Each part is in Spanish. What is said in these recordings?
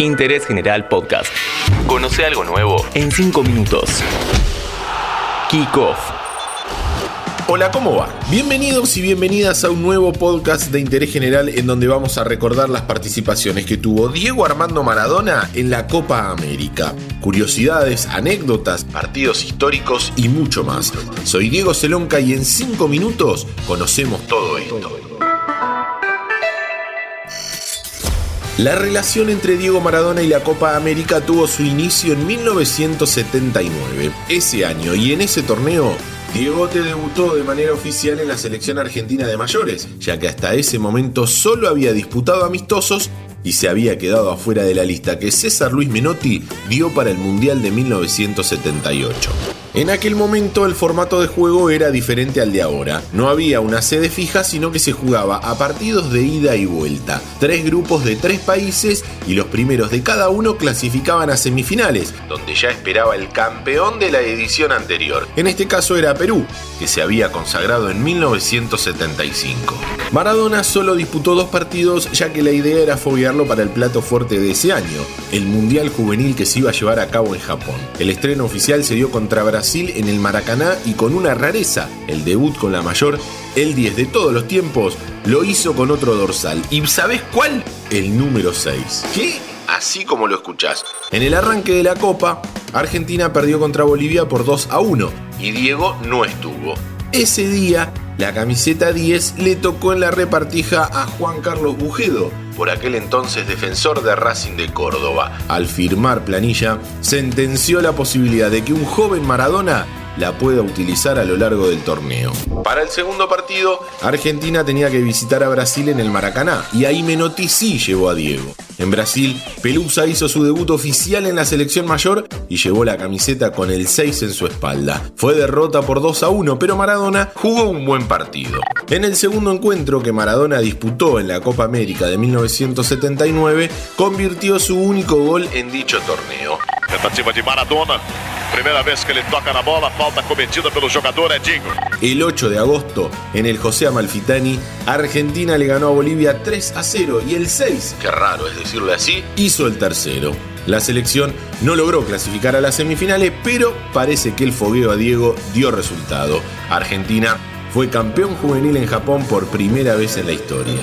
Interés General Podcast. Conoce algo nuevo en 5 minutos. Kick Off. Hola, ¿cómo va? Bienvenidos y bienvenidas a un nuevo podcast de interés general en donde vamos a recordar las participaciones que tuvo Diego Armando Maradona en la Copa América. Curiosidades, anécdotas, partidos históricos y mucho más. Soy Diego Celonca y en 5 minutos conocemos todo esto. La relación entre Diego Maradona y la Copa América tuvo su inicio en 1979. Ese año y en ese torneo, Diego te debutó de manera oficial en la selección argentina de mayores, ya que hasta ese momento solo había disputado amistosos y se había quedado afuera de la lista que César Luis Menotti dio para el Mundial de 1978. En aquel momento el formato de juego era diferente al de ahora. No había una sede fija, sino que se jugaba a partidos de ida y vuelta. Tres grupos de tres países y los primeros de cada uno clasificaban a semifinales, donde ya esperaba el campeón de la edición anterior. En este caso era Perú, que se había consagrado en 1975. Maradona solo disputó dos partidos ya que la idea era foguearlo para el plato fuerte de ese año, el Mundial Juvenil que se iba a llevar a cabo en Japón. El estreno oficial se dio contra Brasil Brasil en el Maracaná y con una rareza, el debut con la mayor, el 10 de todos los tiempos, lo hizo con otro dorsal. ¿Y sabes cuál? El número 6. ¿Qué? Así como lo escuchás. En el arranque de la Copa, Argentina perdió contra Bolivia por 2 a 1 y Diego no estuvo. Ese día, la camiseta 10 le tocó en la repartija a Juan Carlos Bujedo, por aquel entonces defensor de Racing de Córdoba. Al firmar planilla, sentenció la posibilidad de que un joven Maradona la pueda utilizar a lo largo del torneo. Para el segundo partido, Argentina tenía que visitar a Brasil en el Maracaná y ahí Menotti sí llevó a Diego. En Brasil, Pelusa hizo su debut oficial en la selección mayor y llevó la camiseta con el 6 en su espalda. Fue derrota por 2 a 1, pero Maradona jugó un buen partido. En el segundo encuentro que Maradona disputó en la Copa América de 1979, convirtió su único gol en dicho torneo. Tentativa de Maradona. Primera vez que le toca la bola, falta cometida pelo jugador Edinho. El 8 de agosto, en el José Amalfitani, Argentina le ganó a Bolivia 3 a 0 y el 6, qué raro es decirlo así, hizo el tercero. La selección no logró clasificar a las semifinales, pero parece que el fogueo a Diego dio resultado. Argentina fue campeón juvenil en Japón por primera vez en la historia.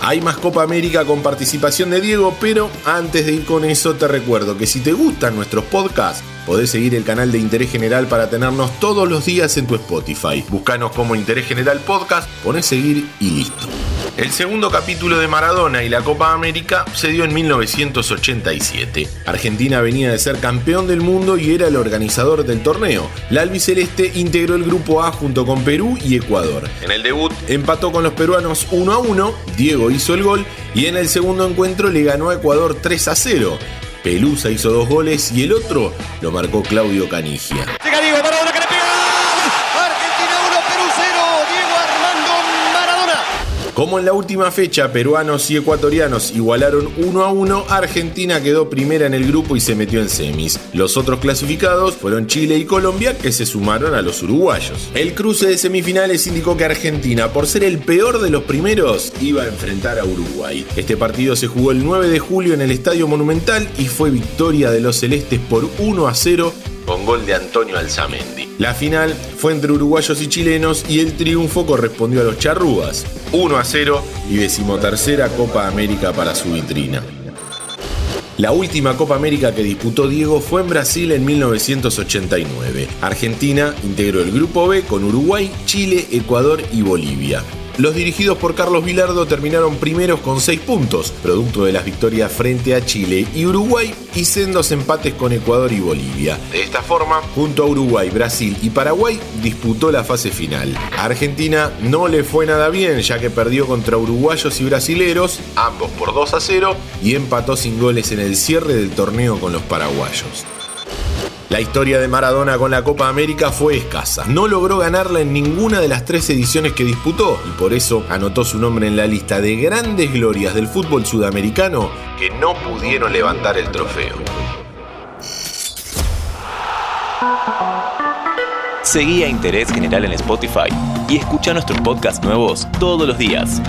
Hay más Copa América con participación de Diego, pero antes de ir con eso te recuerdo que si te gustan nuestros podcasts, podés seguir el canal de Interés General para tenernos todos los días en tu Spotify. Búscanos como Interés General Podcast, pones seguir y listo. El segundo capítulo de Maradona y la Copa América se dio en 1987. Argentina venía de ser campeón del mundo y era el organizador del torneo. La albiceleste integró el grupo A junto con Perú y Ecuador. En el debut empató con los peruanos 1 a 1, Diego hizo el gol y en el segundo encuentro le ganó a Ecuador 3 a 0. Pelusa hizo dos goles y el otro lo marcó Claudio Canigia. Como en la última fecha peruanos y ecuatorianos igualaron 1 a 1, Argentina quedó primera en el grupo y se metió en semis. Los otros clasificados fueron Chile y Colombia que se sumaron a los uruguayos. El cruce de semifinales indicó que Argentina, por ser el peor de los primeros, iba a enfrentar a Uruguay. Este partido se jugó el 9 de julio en el Estadio Monumental y fue victoria de los celestes por 1 a 0 con gol de Antonio Alzamendi. La final fue entre uruguayos y chilenos y el triunfo correspondió a los charrúas, 1 a 0 y decimotercera Copa América para su vitrina. La última Copa América que disputó Diego fue en Brasil en 1989. Argentina integró el Grupo B con Uruguay, Chile, Ecuador y Bolivia. Los dirigidos por Carlos Vilardo terminaron primeros con 6 puntos, producto de las victorias frente a Chile y Uruguay y sendos empates con Ecuador y Bolivia. De esta forma, junto a Uruguay, Brasil y Paraguay, disputó la fase final. A Argentina no le fue nada bien, ya que perdió contra uruguayos y brasileros, ambos por 2 a 0, y empató sin goles en el cierre del torneo con los paraguayos. La historia de Maradona con la Copa América fue escasa. No logró ganarla en ninguna de las tres ediciones que disputó y por eso anotó su nombre en la lista de grandes glorias del fútbol sudamericano que no pudieron levantar el trofeo. Seguí a Interés General en Spotify y escucha nuestros podcasts nuevos todos los días.